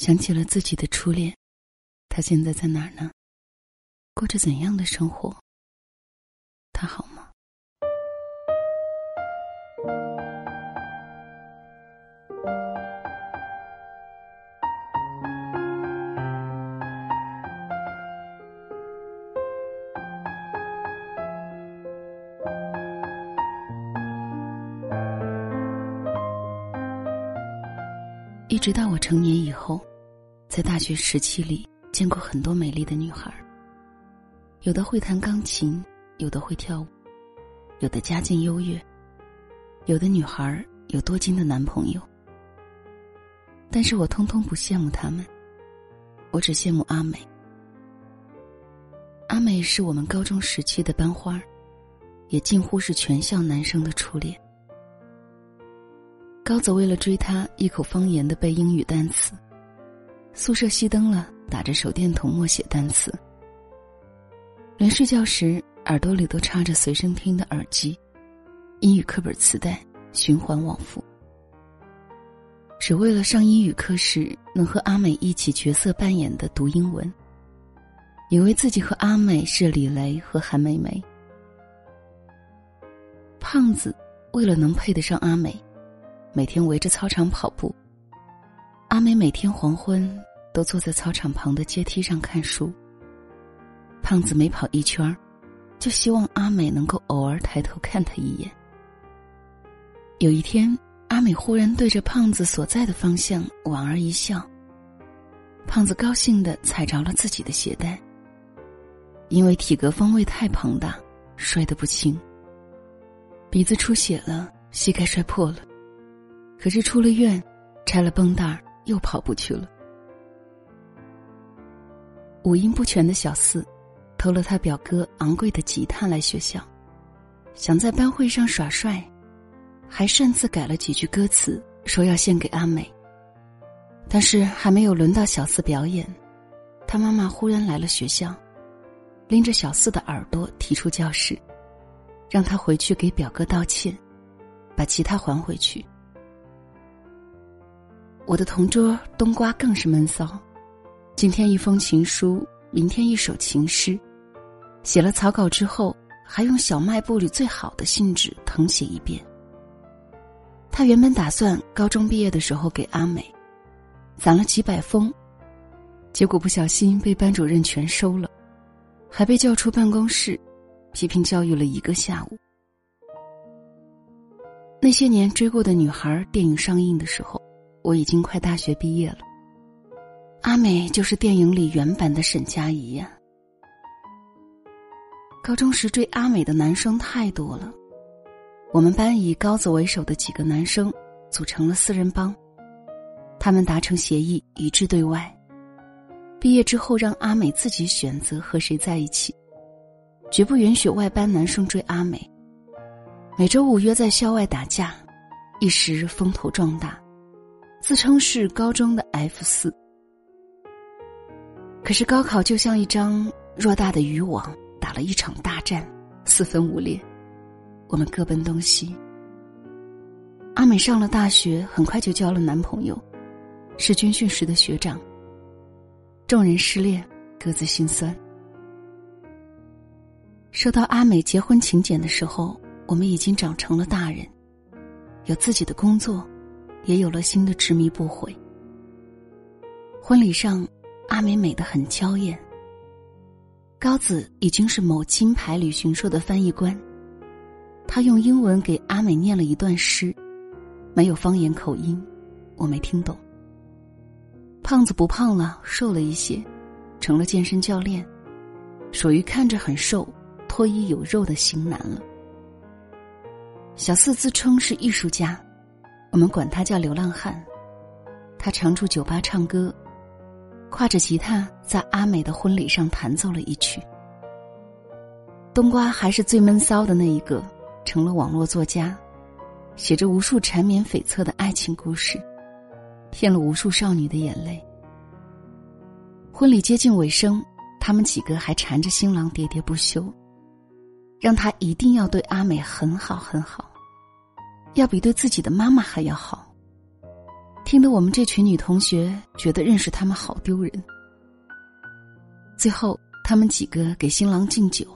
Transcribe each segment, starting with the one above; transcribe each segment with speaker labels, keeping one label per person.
Speaker 1: 想起了自己的初恋，他现在在哪儿呢？过着怎样的生活？他好吗？一直到我成年以后，在大学时期里见过很多美丽的女孩。有的会弹钢琴，有的会跳舞，有的家境优越，有的女孩有多金的男朋友。但是我通通不羡慕她们，我只羡慕阿美。阿美是我们高中时期的班花，也近乎是全校男生的初恋。高子为了追她，一口方言的背英语单词。宿舍熄灯了，打着手电筒默写单词。连睡觉时耳朵里都插着随身听的耳机，英语课本磁带循环往复。只为了上英语课时能和阿美一起角色扮演的读英文。以为自己和阿美是李雷和韩梅梅。胖子为了能配得上阿美。每天围着操场跑步。阿美每天黄昏都坐在操场旁的阶梯上看书。胖子每跑一圈就希望阿美能够偶尔抬头看他一眼。有一天，阿美忽然对着胖子所在的方向莞尔一笑。胖子高兴的踩着了自己的鞋带。因为体格方位太庞大，摔得不轻。鼻子出血了，膝盖摔破了。可是出了院，拆了绷带儿又跑步去了。五音不全的小四，偷了他表哥昂贵的吉他来学校，想在班会上耍帅，还擅自改了几句歌词，说要献给阿美。但是还没有轮到小四表演，他妈妈忽然来了学校，拎着小四的耳朵提出教室，让他回去给表哥道歉，把吉他还回去。我的同桌冬瓜更是闷骚，今天一封情书，明天一首情诗，写了草稿之后，还用小卖部里最好的信纸誊写一遍。他原本打算高中毕业的时候给阿美，攒了几百封，结果不小心被班主任全收了，还被叫出办公室，批评教育了一个下午。那些年追过的女孩，电影上映的时候。我已经快大学毕业了。阿美就是电影里原版的沈佳宜呀。高中时追阿美的男生太多了，我们班以高子为首的几个男生组成了四人帮，他们达成协议，一致对外。毕业之后，让阿美自己选择和谁在一起，绝不允许外班男生追阿美。每周五约在校外打架，一时风头壮大。自称是高中的 F 四，可是高考就像一张偌大的渔网，打了一场大战，四分五裂，我们各奔东西。阿美上了大学，很快就交了男朋友，是军训时的学长。众人失恋，各自心酸。收到阿美结婚请柬的时候，我们已经长成了大人，有自己的工作。也有了新的执迷不悔。婚礼上，阿美美得很娇艳。高子已经是某金牌旅行社的翻译官，他用英文给阿美念了一段诗，没有方言口音，我没听懂。胖子不胖了，瘦了一些，成了健身教练，属于看着很瘦、脱衣有肉的型男了。小四自称是艺术家。我们管他叫流浪汉，他常驻酒吧唱歌，挎着吉他在阿美的婚礼上弹奏了一曲。冬瓜还是最闷骚的那一个，成了网络作家，写着无数缠绵悱恻的爱情故事，骗了无数少女的眼泪。婚礼接近尾声，他们几个还缠着新郎喋喋不休，让他一定要对阿美很好很好。要比对自己的妈妈还要好。听得我们这群女同学觉得认识他们好丢人。最后，他们几个给新郎敬酒。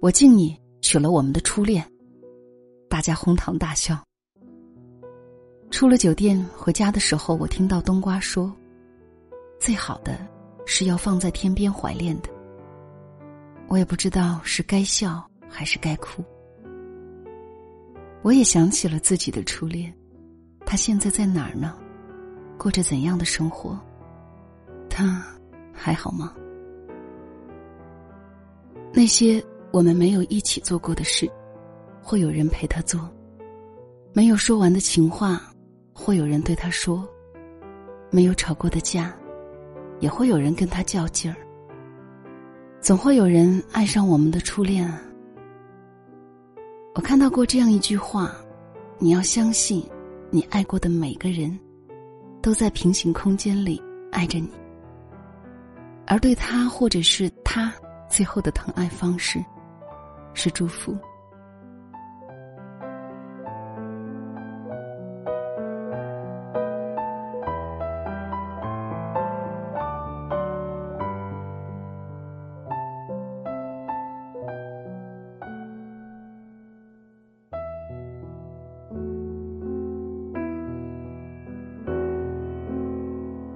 Speaker 1: 我敬你娶了我们的初恋，大家哄堂大笑。出了酒店回家的时候，我听到冬瓜说：“最好的是要放在天边怀恋的。”我也不知道是该笑还是该哭。我也想起了自己的初恋，他现在在哪儿呢？过着怎样的生活？他还好吗？那些。我们没有一起做过的事，会有人陪他做；没有说完的情话，会有人对他说；没有吵过的架，也会有人跟他较劲儿。总会有人爱上我们的初恋啊！我看到过这样一句话：你要相信，你爱过的每个人，都在平行空间里爱着你，而对他或者是他最后的疼爱方式。是祝福。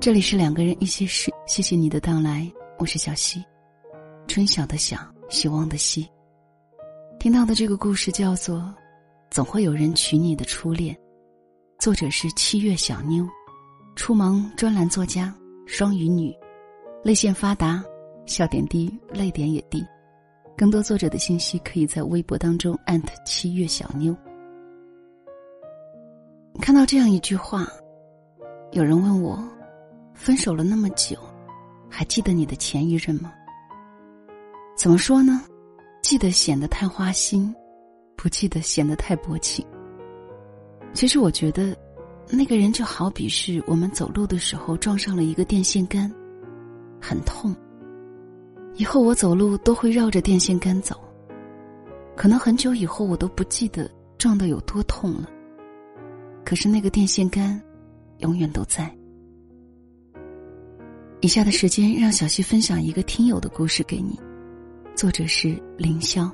Speaker 1: 这里是两个人一些事，谢谢你的到来，我是小溪，春晓的晓，希望的希。听到的这个故事叫做《总会有人娶你的初恋》，作者是七月小妞，初芒专栏作家，双鱼女，泪腺发达，笑点低，泪点也低。更多作者的信息可以在微博当中艾特七月小妞。看到这样一句话，有人问我，分手了那么久，还记得你的前一任吗？怎么说呢？记得显得太花心，不记得显得太薄情。其实我觉得，那个人就好比是我们走路的时候撞上了一个电线杆，很痛。以后我走路都会绕着电线杆走，可能很久以后我都不记得撞的有多痛了。可是那个电线杆，永远都在。以下的时间，让小溪分享一个听友的故事给你。作者是凌霄。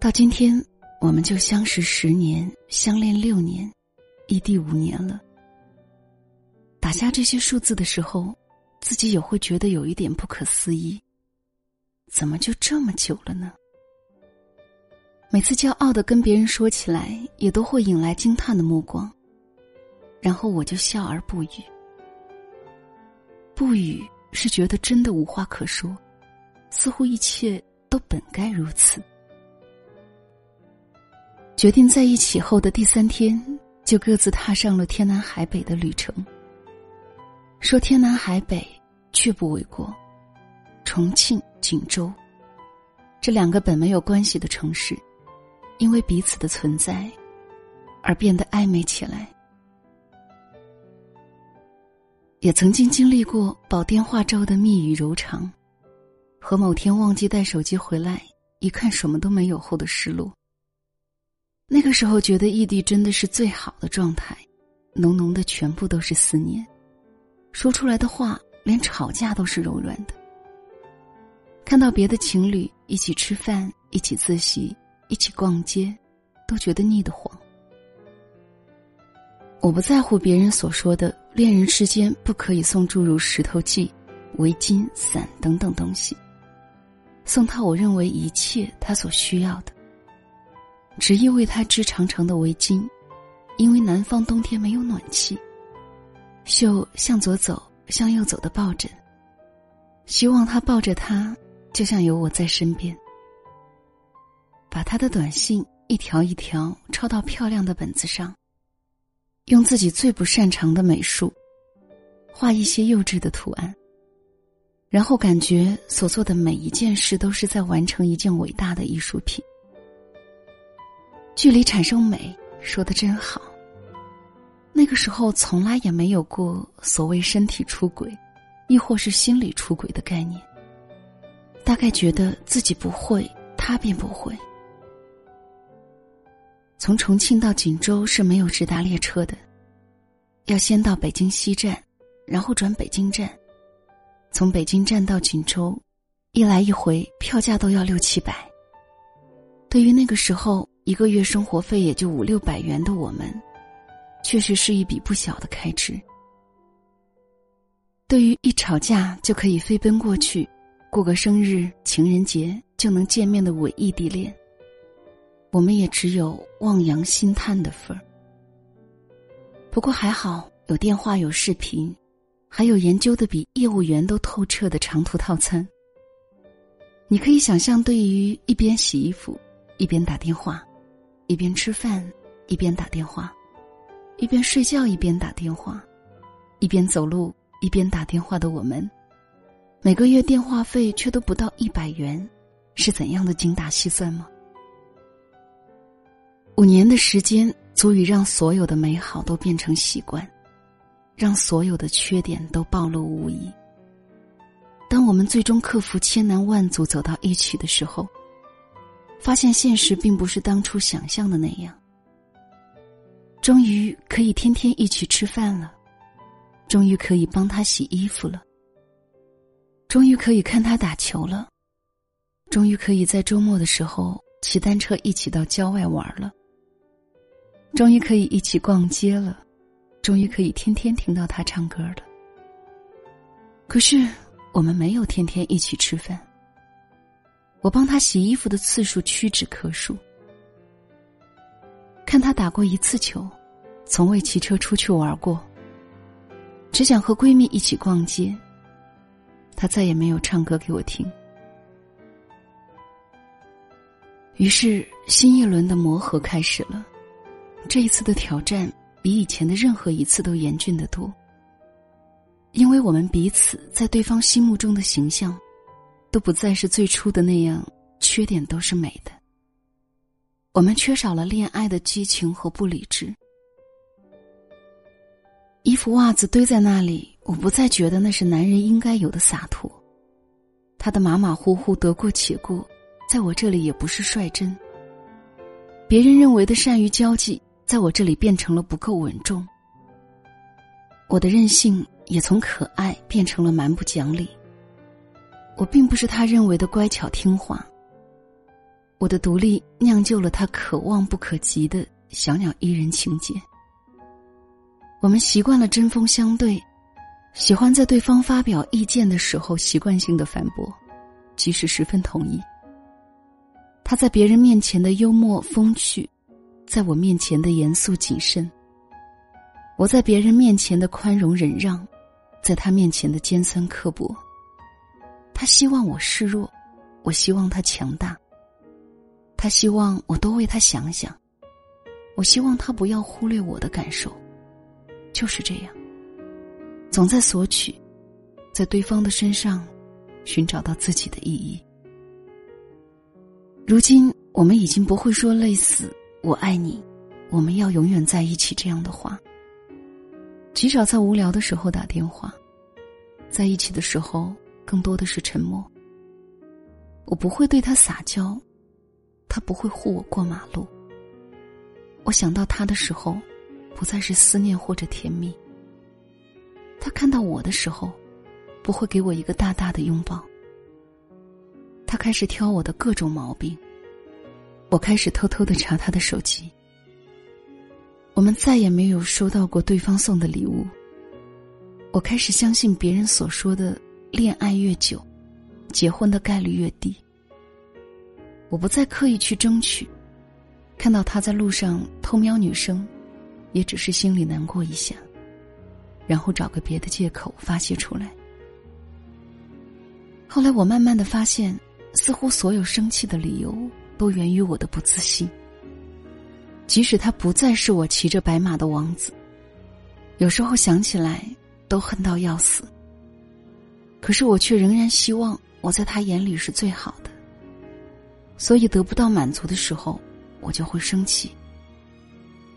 Speaker 1: 到今天，我们就相识十年，相恋六年，异地五年了。打下这些数字的时候，自己也会觉得有一点不可思议。怎么就这么久了呢？每次骄傲的跟别人说起来，也都会引来惊叹的目光。然后我就笑而不语。不语是觉得真的无话可说，似乎一切都本该如此。决定在一起后的第三天，就各自踏上了天南海北的旅程。说天南海北，却不为过。重庆、锦州，这两个本没有关系的城市，因为彼此的存在，而变得暧昧起来。也曾经经历过煲电话粥的蜜语柔肠，和某天忘记带手机回来，一看什么都没有后的失落。那个时候觉得异地真的是最好的状态，浓浓的全部都是思念。说出来的话，连吵架都是柔软的。看到别的情侣一起吃饭、一起自习、一起逛街，都觉得腻得慌。我不在乎别人所说的恋人之间不可以送诸如石头记、围巾、伞等等东西，送他我认为一切他所需要的。执意为他织长长的围巾，因为南方冬天没有暖气。绣向左走，向右走的抱枕。希望他抱着他，就像有我在身边。把他的短信一条一条抄到漂亮的本子上，用自己最不擅长的美术，画一些幼稚的图案。然后感觉所做的每一件事都是在完成一件伟大的艺术品。距离产生美，说的真好。那个时候从来也没有过所谓身体出轨，亦或是心理出轨的概念。大概觉得自己不会，他便不会。从重庆到锦州是没有直达列车的，要先到北京西站，然后转北京站，从北京站到锦州，一来一回票价都要六七百。对于那个时候。一个月生活费也就五六百元的我们，确实是一笔不小的开支。对于一吵架就可以飞奔过去，过个生日、情人节就能见面的伪异地恋，我们也只有望洋兴叹的份儿。不过还好，有电话，有视频，还有研究的比业务员都透彻的长途套餐。你可以想象，对于一边洗衣服，一边打电话。一边吃饭，一边打电话；一边睡觉，一边打电话；一边走路，一边打电话的我们，每个月电话费却都不到一百元，是怎样的精打细算吗？五年的时间足以让所有的美好都变成习惯，让所有的缺点都暴露无遗。当我们最终克服千难万阻走到一起的时候。发现现实并不是当初想象的那样。终于可以天天一起吃饭了，终于可以帮他洗衣服了，终于可以看他打球了，终于可以在周末的时候骑单车一起到郊外玩了，终于可以一起逛街了，终于可以天天听到他唱歌了。可是我们没有天天一起吃饭。我帮他洗衣服的次数屈指可数，看他打过一次球，从未骑车出去玩过。只想和闺蜜一起逛街，他再也没有唱歌给我听。于是新一轮的磨合开始了，这一次的挑战比以前的任何一次都严峻的多，因为我们彼此在对方心目中的形象。都不再是最初的那样，缺点都是美的。我们缺少了恋爱的激情和不理智。衣服袜子堆在那里，我不再觉得那是男人应该有的洒脱。他的马马虎虎得过且过，在我这里也不是率真。别人认为的善于交际，在我这里变成了不够稳重。我的任性也从可爱变成了蛮不讲理。我并不是他认为的乖巧听话。我的独立酿就了他可望不可及的小鸟依人情节。我们习惯了针锋相对，喜欢在对方发表意见的时候习惯性的反驳，即使十分同意。他在别人面前的幽默风趣，在我面前的严肃谨慎。我在别人面前的宽容忍让，在他面前的尖酸刻薄。他希望我示弱，我希望他强大。他希望我多为他想想，我希望他不要忽略我的感受。就是这样，总在索取，在对方的身上寻找到自己的意义。如今，我们已经不会说类似“我爱你，我们要永远在一起”这样的话。极少在无聊的时候打电话，在一起的时候。更多的是沉默。我不会对他撒娇，他不会护我过马路。我想到他的时候，不再是思念或者甜蜜。他看到我的时候，不会给我一个大大的拥抱。他开始挑我的各种毛病，我开始偷偷的查他的手机。我们再也没有收到过对方送的礼物。我开始相信别人所说的。恋爱越久，结婚的概率越低。我不再刻意去争取，看到他在路上偷瞄女生，也只是心里难过一下，然后找个别的借口发泄出来。后来我慢慢的发现，似乎所有生气的理由都源于我的不自信。即使他不再是我骑着白马的王子，有时候想起来都恨到要死。可是我却仍然希望我在他眼里是最好的，所以得不到满足的时候，我就会生气，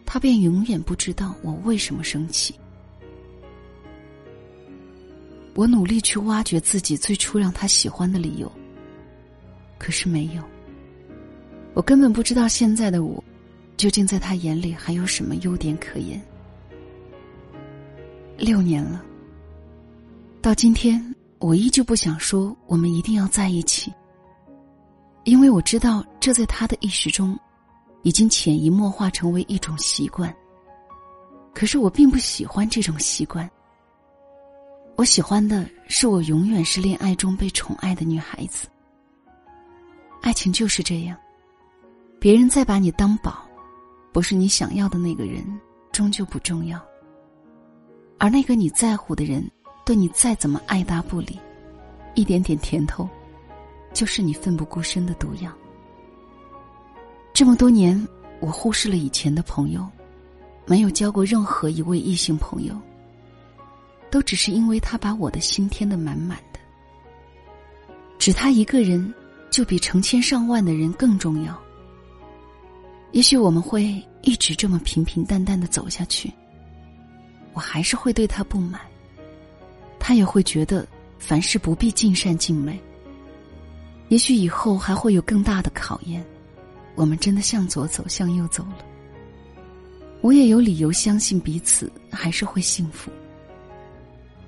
Speaker 1: 他便永远不知道我为什么生气。我努力去挖掘自己最初让他喜欢的理由，可是没有。我根本不知道现在的我，究竟在他眼里还有什么优点可言。六年了，到今天，我依旧不想说我们一定要在一起，因为我知道这在他的意识中，已经潜移默化成为一种习惯。可是我并不喜欢这种习惯。我喜欢的是我永远是恋爱中被宠爱的女孩子。爱情就是这样，别人再把你当宝，不是你想要的那个人，终究不重要。而那个你在乎的人，对你再怎么爱答不理，一点点甜头，就是你奋不顾身的毒药。这么多年，我忽视了以前的朋友，没有交过任何一位异性朋友。都只是因为他把我的心填得满满的，只他一个人，就比成千上万的人更重要。也许我们会一直这么平平淡淡的走下去，我还是会对他不满，他也会觉得凡事不必尽善尽美。也许以后还会有更大的考验，我们真的向左走，向右走了，我也有理由相信彼此还是会幸福。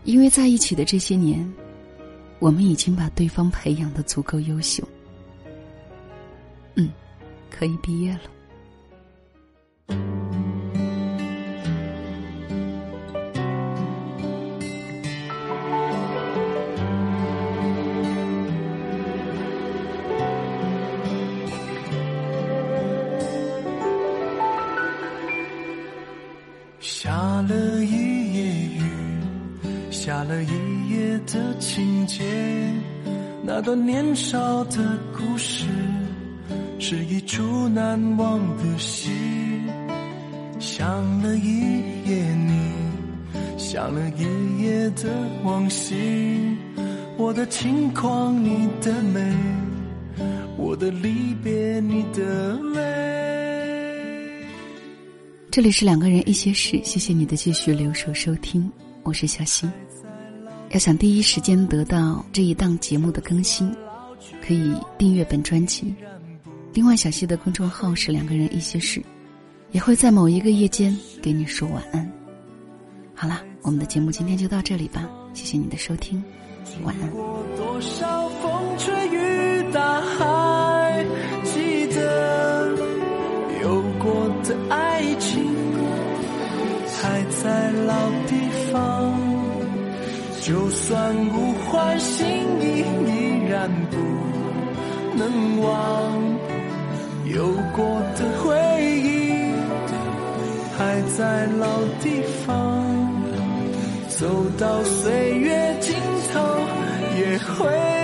Speaker 1: 因为在一起的这些年，我们已经把对方培养的足够优秀。嗯，可以毕业了。
Speaker 2: 那段年少的故事，是一出难忘的戏。想了一夜你，想了一夜的往昔，我的轻狂你的美，我的离别你的泪。
Speaker 1: 这里是两个人一些事，谢谢你的继续留守收听，我是小溪。要想第一时间得到这一档节目的更新，可以订阅本专辑。另外，小溪的公众号是“两个人一些事”，也会在某一个夜间给你说晚安。好了，我们的节目今天就到这里吧，谢谢你的收听，晚安。
Speaker 2: 多少风吹雨打，还记得有过的爱情，还在老地。就算物换星移，依然不能忘。有过的回忆，还在老地方。走到岁月尽头，也会。